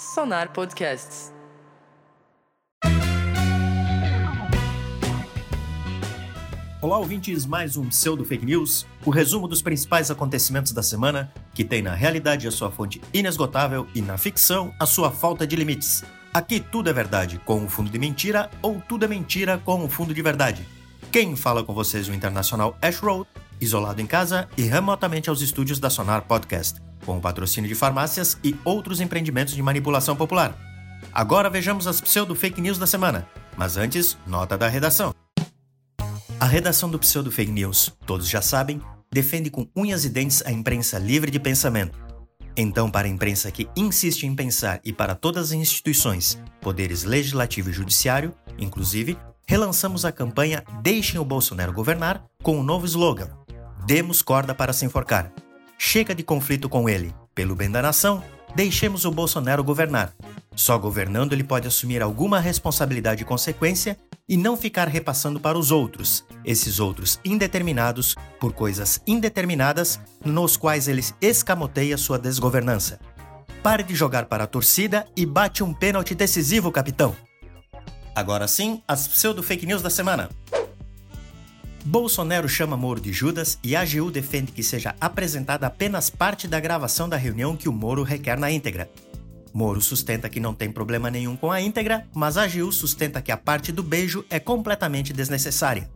Sonar Podcasts. Olá, ouvintes, mais um Pseudo Fake News, o resumo dos principais acontecimentos da semana, que tem na realidade a sua fonte inesgotável e na ficção a sua falta de limites. Aqui tudo é verdade com um fundo de mentira ou tudo é mentira com um fundo de verdade. Quem fala com vocês o internacional Ash Road, isolado em casa e remotamente aos estúdios da Sonar Podcast, com o patrocínio de farmácias e outros empreendimentos de manipulação popular. Agora vejamos as pseudo fake news da semana, mas antes, nota da redação. A redação do Pseudo Fake News, todos já sabem, defende com unhas e dentes a imprensa livre de pensamento. Então, para a imprensa que insiste em pensar e para todas as instituições, poderes legislativo e judiciário, inclusive, relançamos a campanha Deixem o Bolsonaro governar com o um novo slogan: Demos corda para se enforcar. Chega de conflito com ele. Pelo bem da nação, deixemos o Bolsonaro governar. Só governando ele pode assumir alguma responsabilidade e consequência e não ficar repassando para os outros, esses outros indeterminados, por coisas indeterminadas, nos quais ele escamoteia sua desgovernança. Pare de jogar para a torcida e bate um pênalti decisivo, capitão. Agora sim, as pseudo-fake news da semana. Bolsonaro chama Moro de Judas e a AGU defende que seja apresentada apenas parte da gravação da reunião que o Moro requer na íntegra. Moro sustenta que não tem problema nenhum com a íntegra, mas a Gil sustenta que a parte do beijo é completamente desnecessária.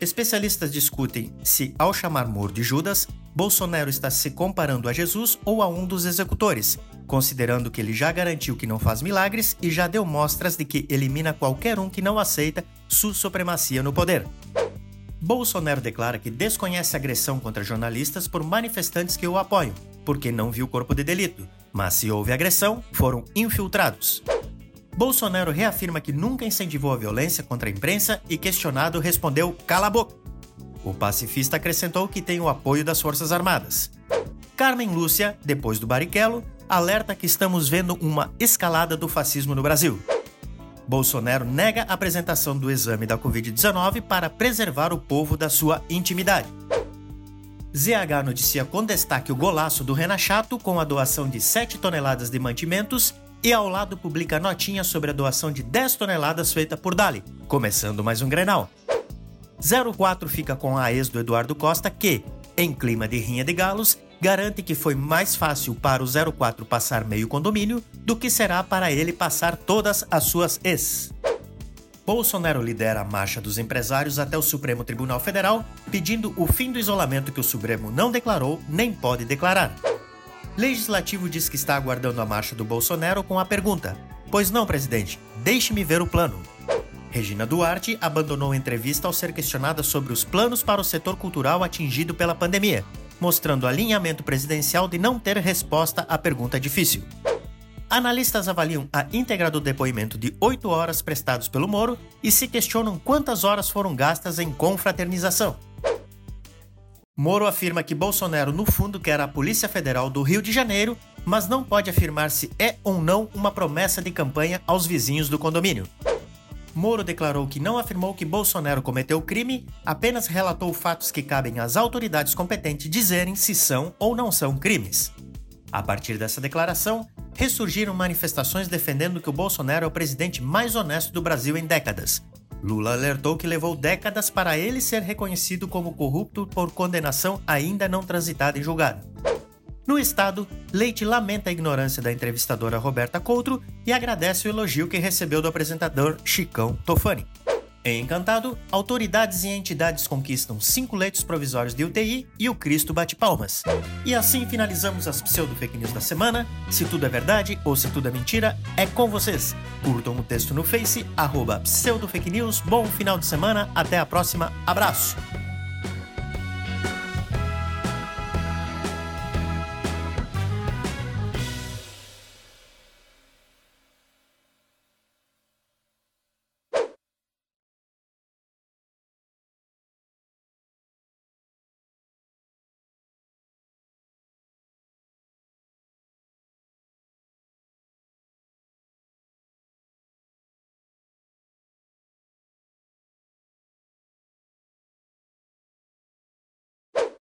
Especialistas discutem se, ao chamar Moro de Judas, Bolsonaro está se comparando a Jesus ou a um dos executores, considerando que ele já garantiu que não faz milagres e já deu mostras de que elimina qualquer um que não aceita sua supremacia no poder. Bolsonaro declara que desconhece agressão contra jornalistas por manifestantes que o apoiam, porque não viu corpo de delito, mas se houve agressão, foram infiltrados. Bolsonaro reafirma que nunca incentivou a violência contra a imprensa e, questionado, respondeu: cala a boca. O pacifista acrescentou que tem o apoio das Forças Armadas. Carmen Lúcia, depois do Barrichello, alerta que estamos vendo uma escalada do fascismo no Brasil. Bolsonaro nega a apresentação do exame da Covid-19 para preservar o povo da sua intimidade. ZH noticia com destaque o golaço do Renachato com a doação de 7 toneladas de mantimentos e ao lado publica notinha sobre a doação de 10 toneladas feita por Dali, começando mais um Grenal. 04 fica com a ex do Eduardo Costa que, em clima de rinha de galos, garante que foi mais fácil para o 04 passar meio condomínio do que será para ele passar todas as suas ex. Bolsonaro lidera a marcha dos empresários até o Supremo Tribunal Federal, pedindo o fim do isolamento que o Supremo não declarou nem pode declarar. Legislativo diz que está aguardando a marcha do Bolsonaro com a pergunta: Pois não, presidente, deixe-me ver o plano. Regina Duarte abandonou a entrevista ao ser questionada sobre os planos para o setor cultural atingido pela pandemia, mostrando alinhamento presidencial de não ter resposta à pergunta difícil. Analistas avaliam a íntegra do depoimento de oito horas prestados pelo Moro e se questionam quantas horas foram gastas em confraternização. Moro afirma que Bolsonaro, no fundo, quer a Polícia Federal do Rio de Janeiro, mas não pode afirmar se é ou não uma promessa de campanha aos vizinhos do condomínio. Moro declarou que não afirmou que Bolsonaro cometeu crime, apenas relatou fatos que cabem às autoridades competentes dizerem se são ou não são crimes. A partir dessa declaração, ressurgiram manifestações defendendo que o Bolsonaro é o presidente mais honesto do Brasil em décadas. Lula alertou que levou décadas para ele ser reconhecido como corrupto por condenação ainda não transitada em julgado. No estado, Leite lamenta a ignorância da entrevistadora Roberta Coutro e agradece o elogio que recebeu do apresentador Chicão Tofani. Em Encantado, autoridades e entidades conquistam cinco leitos provisórios de UTI e o Cristo bate palmas. E assim finalizamos as pseudo-fake news da semana. Se tudo é verdade ou se tudo é mentira, é com vocês. Curtam o texto no Face, arroba pseudo-fake news. Bom final de semana, até a próxima, abraço!